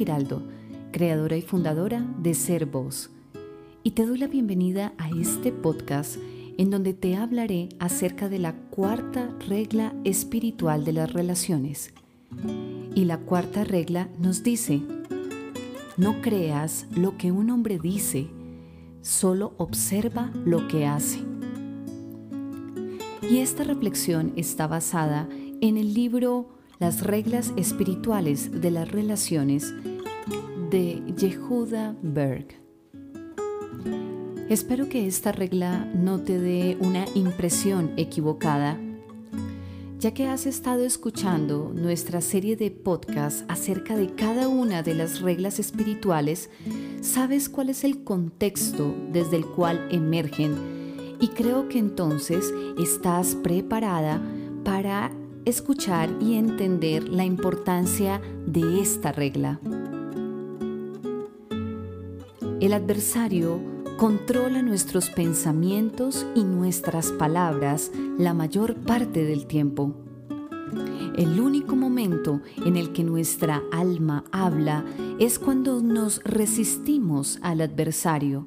Giraldo, creadora y fundadora de Ser Voz, y te doy la bienvenida a este podcast en donde te hablaré acerca de la cuarta regla espiritual de las relaciones. Y la cuarta regla nos dice, no creas lo que un hombre dice, solo observa lo que hace. Y esta reflexión está basada en el libro Las reglas espirituales de las relaciones de Yehuda Berg. Espero que esta regla no te dé una impresión equivocada, ya que has estado escuchando nuestra serie de podcasts acerca de cada una de las reglas espirituales, sabes cuál es el contexto desde el cual emergen y creo que entonces estás preparada para escuchar y entender la importancia de esta regla. El adversario controla nuestros pensamientos y nuestras palabras la mayor parte del tiempo. El único momento en el que nuestra alma habla es cuando nos resistimos al adversario,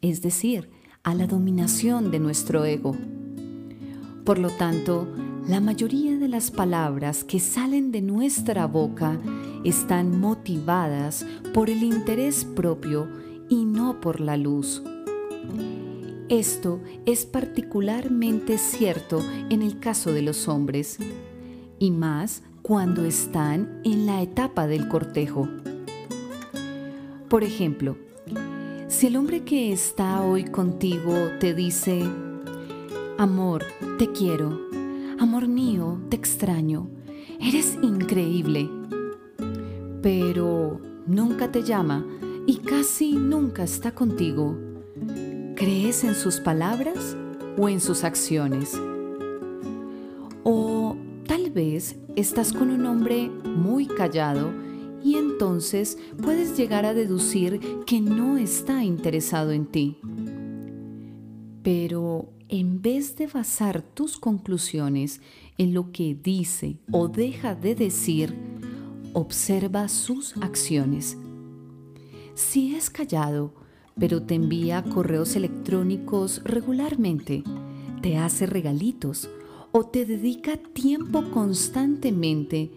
es decir, a la dominación de nuestro ego. Por lo tanto, la mayoría de las palabras que salen de nuestra boca están motivadas por el interés propio y no por la luz. Esto es particularmente cierto en el caso de los hombres, y más cuando están en la etapa del cortejo. Por ejemplo, si el hombre que está hoy contigo te dice, amor, te quiero, amor mío, te extraño, eres increíble, pero nunca te llama y casi nunca está contigo, ¿crees en sus palabras o en sus acciones? O tal vez estás con un hombre muy callado y entonces puedes llegar a deducir que no está interesado en ti. Pero en vez de basar tus conclusiones en lo que dice o deja de decir, observa sus acciones. Si es callado, pero te envía correos electrónicos regularmente, te hace regalitos o te dedica tiempo constantemente,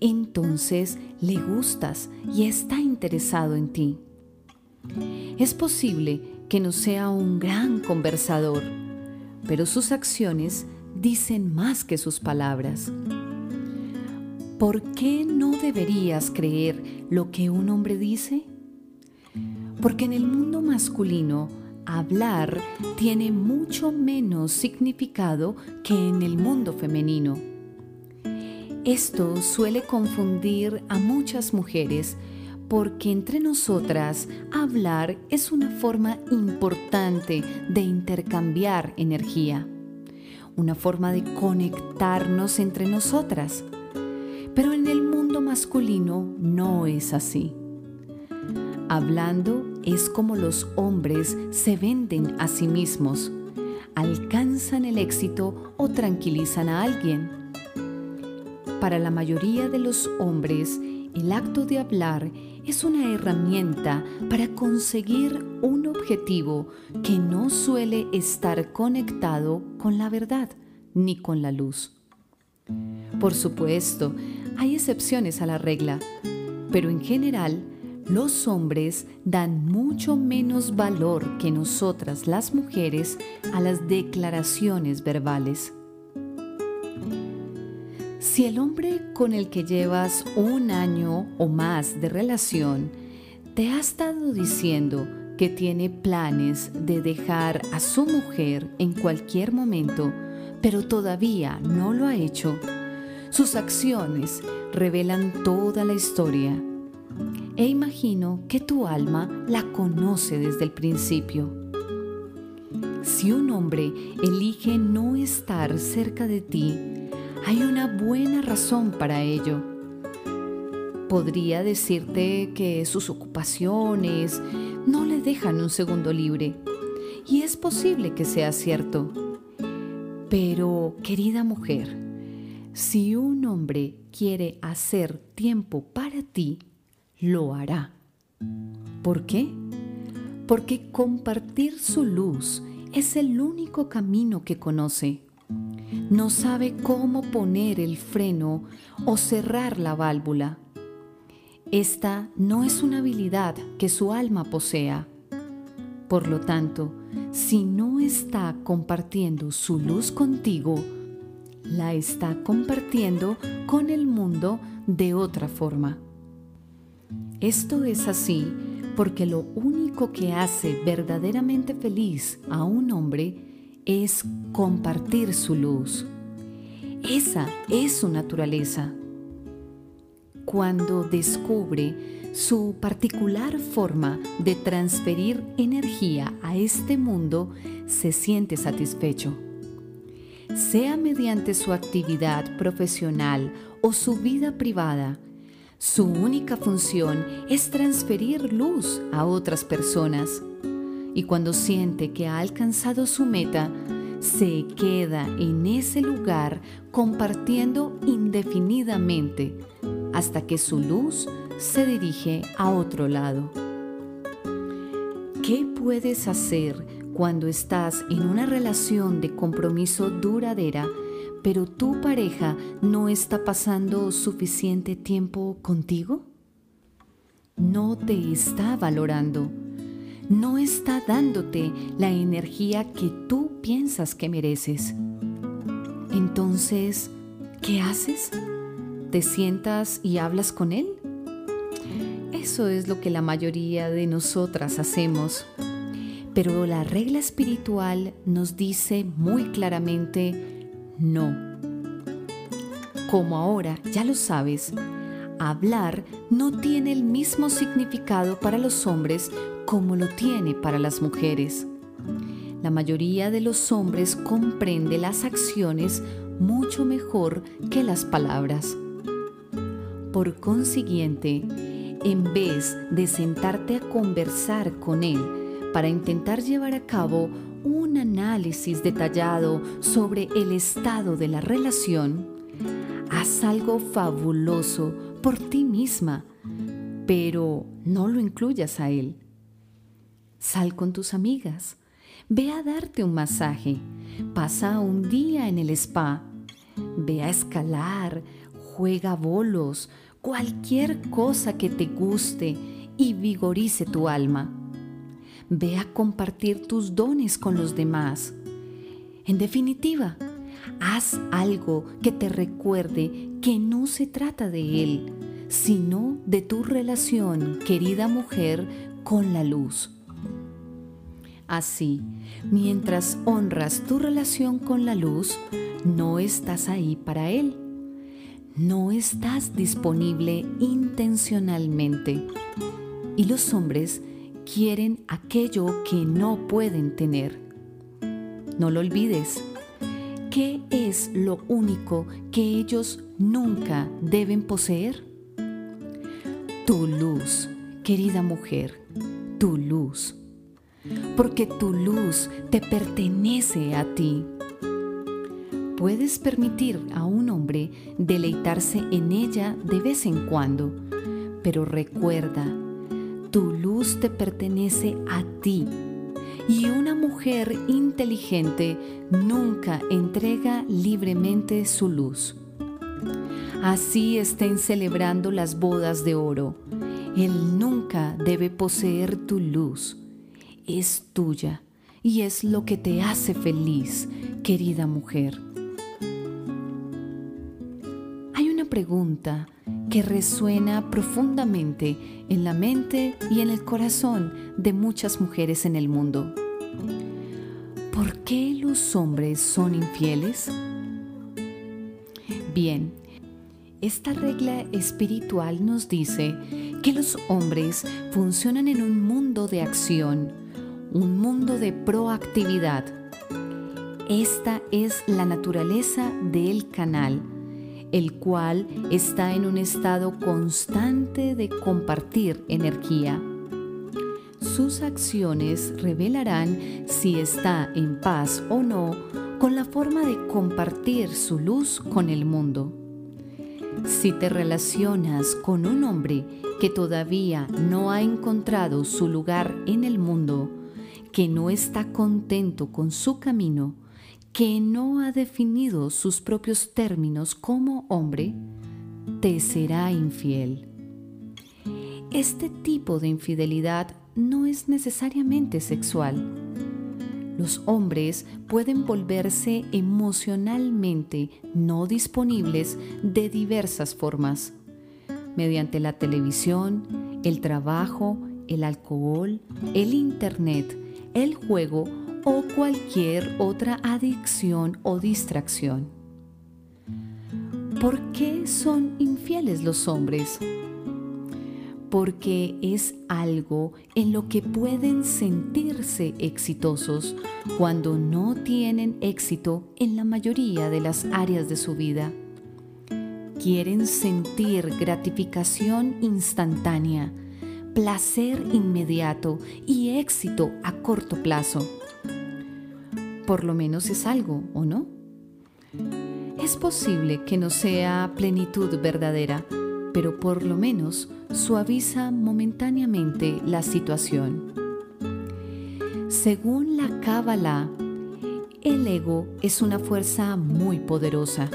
entonces le gustas y está interesado en ti. Es posible que no sea un gran conversador, pero sus acciones dicen más que sus palabras. ¿Por qué no deberías creer lo que un hombre dice? Porque en el mundo masculino, hablar tiene mucho menos significado que en el mundo femenino. Esto suele confundir a muchas mujeres porque entre nosotras hablar es una forma importante de intercambiar energía, una forma de conectarnos entre nosotras. Pero en el mundo masculino no es así. Hablando es como los hombres se venden a sí mismos, alcanzan el éxito o tranquilizan a alguien para la mayoría de los hombres, el acto de hablar es una herramienta para conseguir un objetivo que no suele estar conectado con la verdad ni con la luz. Por supuesto, hay excepciones a la regla, pero en general, los hombres dan mucho menos valor que nosotras las mujeres a las declaraciones verbales. Si el hombre con el que llevas un año o más de relación te ha estado diciendo que tiene planes de dejar a su mujer en cualquier momento, pero todavía no lo ha hecho, sus acciones revelan toda la historia. E imagino que tu alma la conoce desde el principio. Si un hombre elige no estar cerca de ti, hay una buena razón para ello. Podría decirte que sus ocupaciones no le dejan un segundo libre, y es posible que sea cierto. Pero, querida mujer, si un hombre quiere hacer tiempo para ti, lo hará. ¿Por qué? Porque compartir su luz es el único camino que conoce. No sabe cómo poner el freno o cerrar la válvula. Esta no es una habilidad que su alma posea. Por lo tanto, si no está compartiendo su luz contigo, la está compartiendo con el mundo de otra forma. Esto es así porque lo único que hace verdaderamente feliz a un hombre es compartir su luz. Esa es su naturaleza. Cuando descubre su particular forma de transferir energía a este mundo, se siente satisfecho. Sea mediante su actividad profesional o su vida privada, su única función es transferir luz a otras personas. Y cuando siente que ha alcanzado su meta, se queda en ese lugar compartiendo indefinidamente hasta que su luz se dirige a otro lado. ¿Qué puedes hacer cuando estás en una relación de compromiso duradera pero tu pareja no está pasando suficiente tiempo contigo? No te está valorando. No está dándote la energía que tú piensas que mereces. Entonces, ¿qué haces? ¿Te sientas y hablas con él? Eso es lo que la mayoría de nosotras hacemos. Pero la regla espiritual nos dice muy claramente no. Como ahora ya lo sabes, hablar no tiene el mismo significado para los hombres como lo tiene para las mujeres. La mayoría de los hombres comprende las acciones mucho mejor que las palabras. Por consiguiente, en vez de sentarte a conversar con él para intentar llevar a cabo un análisis detallado sobre el estado de la relación, haz algo fabuloso por ti misma, pero no lo incluyas a él. Sal con tus amigas, ve a darte un masaje, pasa un día en el spa, ve a escalar, juega bolos, cualquier cosa que te guste y vigorice tu alma Ve a compartir tus dones con los demás. En definitiva, haz algo que te recuerde que no se trata de Él, sino de tu relación, querida mujer, con la luz. Así, mientras honras tu relación con la luz, no estás ahí para Él. No estás disponible intencionalmente. Y los hombres quieren aquello que no pueden tener. No lo olvides. ¿Qué es lo único que ellos nunca deben poseer? Tu luz, querida mujer, tu luz. Porque tu luz te pertenece a ti. Puedes permitir a un hombre deleitarse en ella de vez en cuando, pero recuerda tu luz te pertenece a ti. Y una mujer inteligente nunca entrega libremente su luz. Así estén celebrando las bodas de oro. Él nunca debe poseer tu luz. Es tuya y es lo que te hace feliz, querida mujer. Hay una pregunta que resuena profundamente en la mente y en el corazón de muchas mujeres en el mundo. ¿Por qué los hombres son infieles? Bien, esta regla espiritual nos dice que los hombres funcionan en un mundo de acción, un mundo de proactividad. Esta es la naturaleza del canal el cual está en un estado constante de compartir energía. Sus acciones revelarán si está en paz o no con la forma de compartir su luz con el mundo. Si te relacionas con un hombre que todavía no ha encontrado su lugar en el mundo, que no está contento con su camino, que no ha definido sus propios términos como hombre, te será infiel. Este tipo de infidelidad no es necesariamente sexual. Los hombres pueden volverse emocionalmente no disponibles de diversas formas, mediante la televisión, el trabajo, el alcohol, el internet, el juego o cualquier otra adicción o distracción. ¿Por qué son infieles los hombres? porque es algo en lo que pueden sentirse exitosos cuando no tienen éxito en la mayoría de las áreas de su vida. Quieren sentir gratificación instantánea, placer inmediato y éxito a corto plazo. Por lo menos es algo, ¿o no? Es posible que no sea plenitud verdadera, pero por lo menos suaviza momentáneamente la situación. Según la Kabbalah, el ego es una fuerza muy poderosa.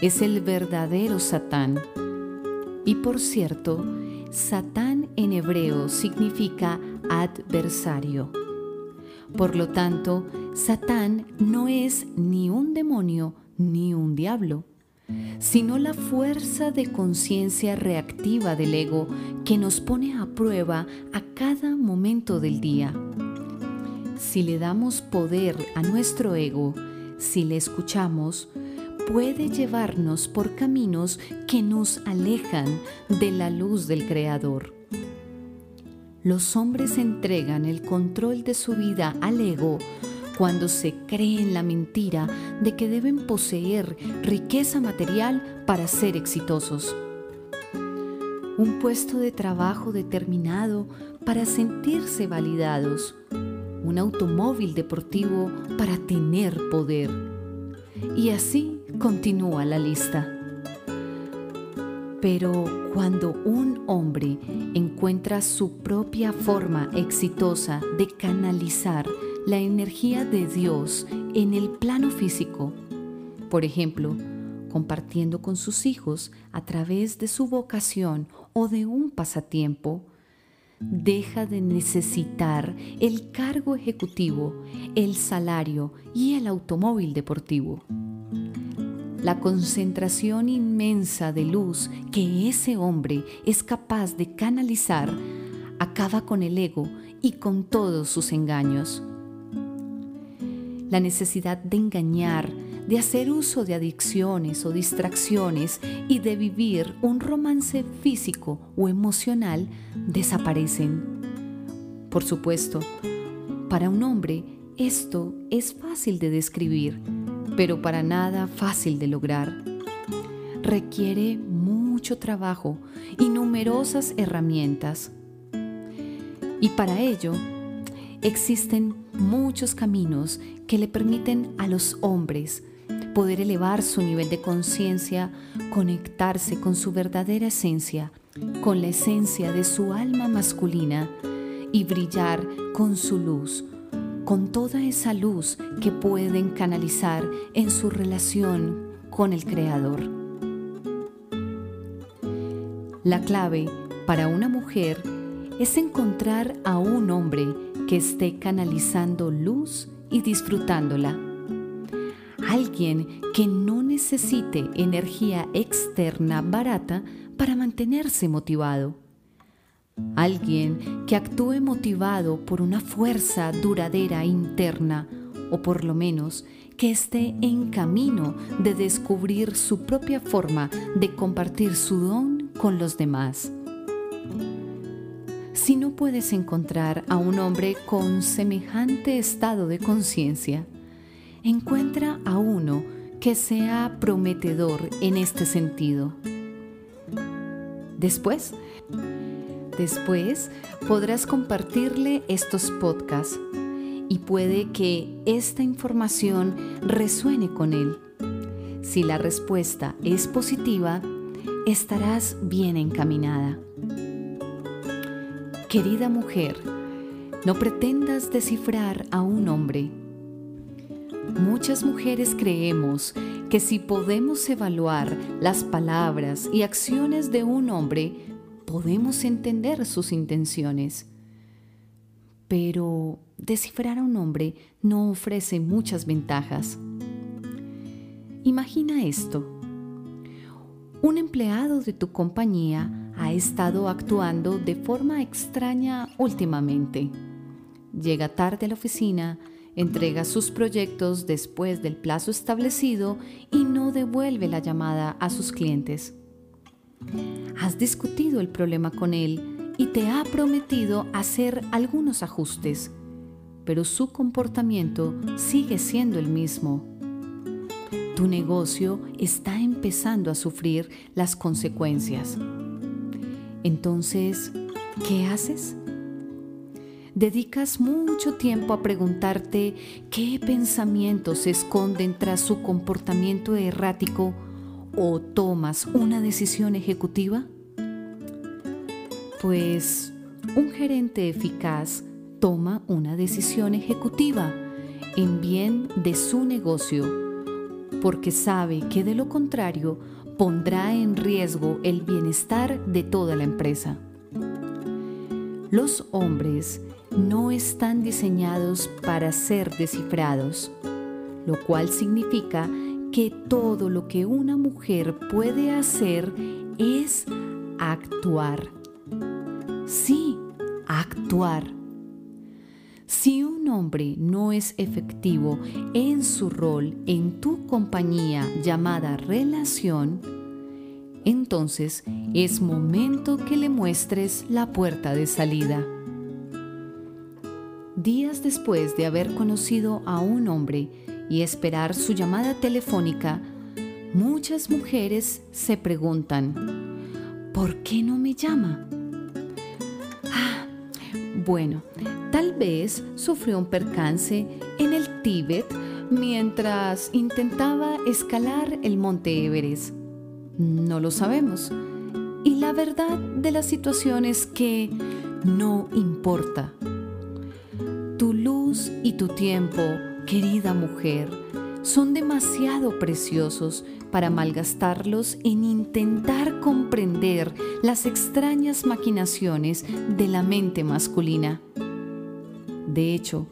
Es el verdadero Satán. Y por cierto, Satán en hebreo significa adversario. Por lo tanto, Satán no es ni un demonio ni un diablo sino la fuerza de conciencia reactiva del ego que nos pone a prueba a cada momento del día. Si le damos poder a nuestro ego, si le escuchamos, puede llevarnos por caminos que nos alejan de la luz del Creador. Los hombres entregan el control de su vida al ego cuando se cree en la mentira de que deben poseer riqueza material para ser exitosos. Un puesto de trabajo determinado para sentirse validados. Un automóvil deportivo para tener poder. Y así continúa la lista. Pero cuando un hombre encuentra su propia forma exitosa de canalizar la energía de Dios en el plano físico. Por ejemplo, compartiendo con sus hijos a través de su vocación o de un pasatiempo, deja de necesitar el cargo ejecutivo, el salario y el automóvil deportivo. La concentración inmensa de luz que ese hombre es capaz de canalizar acaba con el ego y con todos sus engaños la necesidad de engañar, de hacer uso de adicciones o distracciones y de vivir un romance físico o emocional desaparecen. Por supuesto, para un hombre esto es fácil de describir, pero para nada fácil de lograr. Requiere mucho trabajo y numerosas herramientas. Y para ello, existen muchos caminos que le permiten a los hombres poder elevar su nivel de conciencia, conectarse con su verdadera esencia, con la esencia de su alma masculina y brillar con su luz, con toda esa luz que pueden canalizar en su relación con el Creador. La clave para una mujer es encontrar a un hombre que esté canalizando luz y disfrutándola. Alguien que no necesite energía externa barata para mantenerse motivado. Alguien que actúe motivado por una fuerza duradera interna o por lo menos que esté en camino de descubrir su propia forma de compartir su don con los demás. Si no puedes encontrar a un hombre con semejante estado de conciencia, encuentra a uno que sea prometedor en este sentido. Después, después podrás compartirle estos podcasts y puede que esta información resuene con él. Si la respuesta es positiva, estarás bien encaminada. Querida mujer, no pretendas descifrar a un hombre. Muchas mujeres creemos que si podemos evaluar las palabras y acciones de un hombre, podemos entender sus intenciones. Pero descifrar a un hombre no ofrece muchas ventajas. Imagina esto. Un empleado de tu compañía ha estado actuando de forma extraña últimamente. Llega tarde a la oficina, entrega sus proyectos después del plazo establecido y no devuelve la llamada a sus clientes. Has discutido el problema con él y te ha prometido hacer algunos ajustes, pero su comportamiento sigue siendo el mismo tu negocio está empezando a sufrir las consecuencias. Entonces, ¿qué haces? Dedicas mucho tiempo a preguntarte qué pensamientos se esconden tras su comportamiento errático o tomas una decisión ejecutiva? Pues un gerente eficaz toma una decisión ejecutiva en bien de su negocio porque sabe que de lo contrario pondrá en riesgo el bienestar de toda la empresa. Los hombres no están diseñados para ser descifrados, lo cual significa que todo lo que una mujer puede hacer es actuar. Sí, actuar. Si un hombre no es efectivo en su rol en tu compañía llamada relación, entonces es momento que le muestres la puerta de salida. Días después de haber conocido a un hombre y esperar su llamada telefónica, muchas mujeres se preguntan, ¿por qué no me llama? Ah, bueno, Tal vez sufrió un percance en el Tíbet mientras intentaba escalar el monte Everest. No lo sabemos. Y la verdad de la situación es que no importa. Tu luz y tu tiempo, querida mujer, son demasiado preciosos para malgastarlos en intentar comprender las extrañas maquinaciones de la mente masculina. De hecho,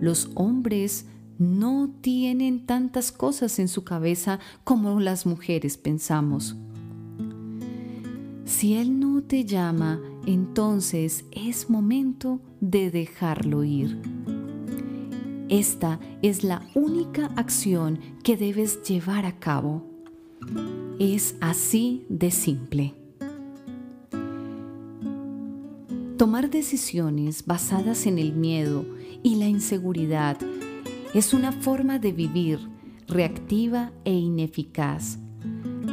los hombres no tienen tantas cosas en su cabeza como las mujeres pensamos. Si Él no te llama, entonces es momento de dejarlo ir. Esta es la única acción que debes llevar a cabo. Es así de simple. Tomar decisiones basadas en el miedo y la inseguridad es una forma de vivir reactiva e ineficaz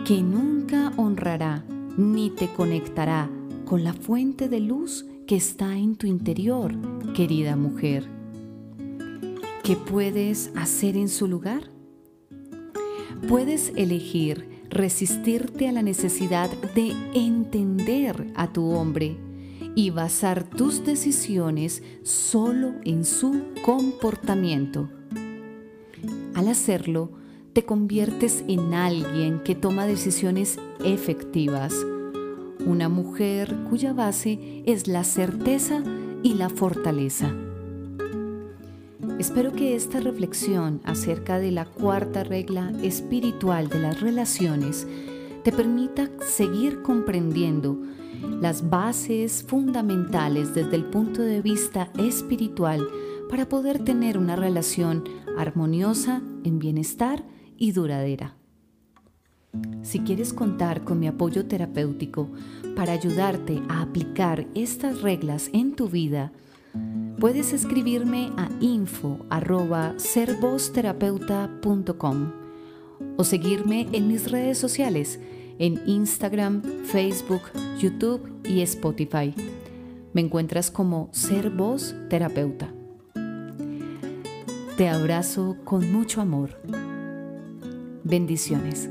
que nunca honrará ni te conectará con la fuente de luz que está en tu interior, querida mujer. ¿Qué puedes hacer en su lugar? Puedes elegir resistirte a la necesidad de entender a tu hombre y basar tus decisiones solo en su comportamiento. Al hacerlo, te conviertes en alguien que toma decisiones efectivas, una mujer cuya base es la certeza y la fortaleza. Espero que esta reflexión acerca de la cuarta regla espiritual de las relaciones te permita seguir comprendiendo las bases fundamentales desde el punto de vista espiritual para poder tener una relación armoniosa, en bienestar y duradera. Si quieres contar con mi apoyo terapéutico para ayudarte a aplicar estas reglas en tu vida, puedes escribirme a info@servozterapeuta.com o seguirme en mis redes sociales en Instagram, Facebook, YouTube y Spotify. Me encuentras como Ser Voz Terapeuta. Te abrazo con mucho amor. Bendiciones.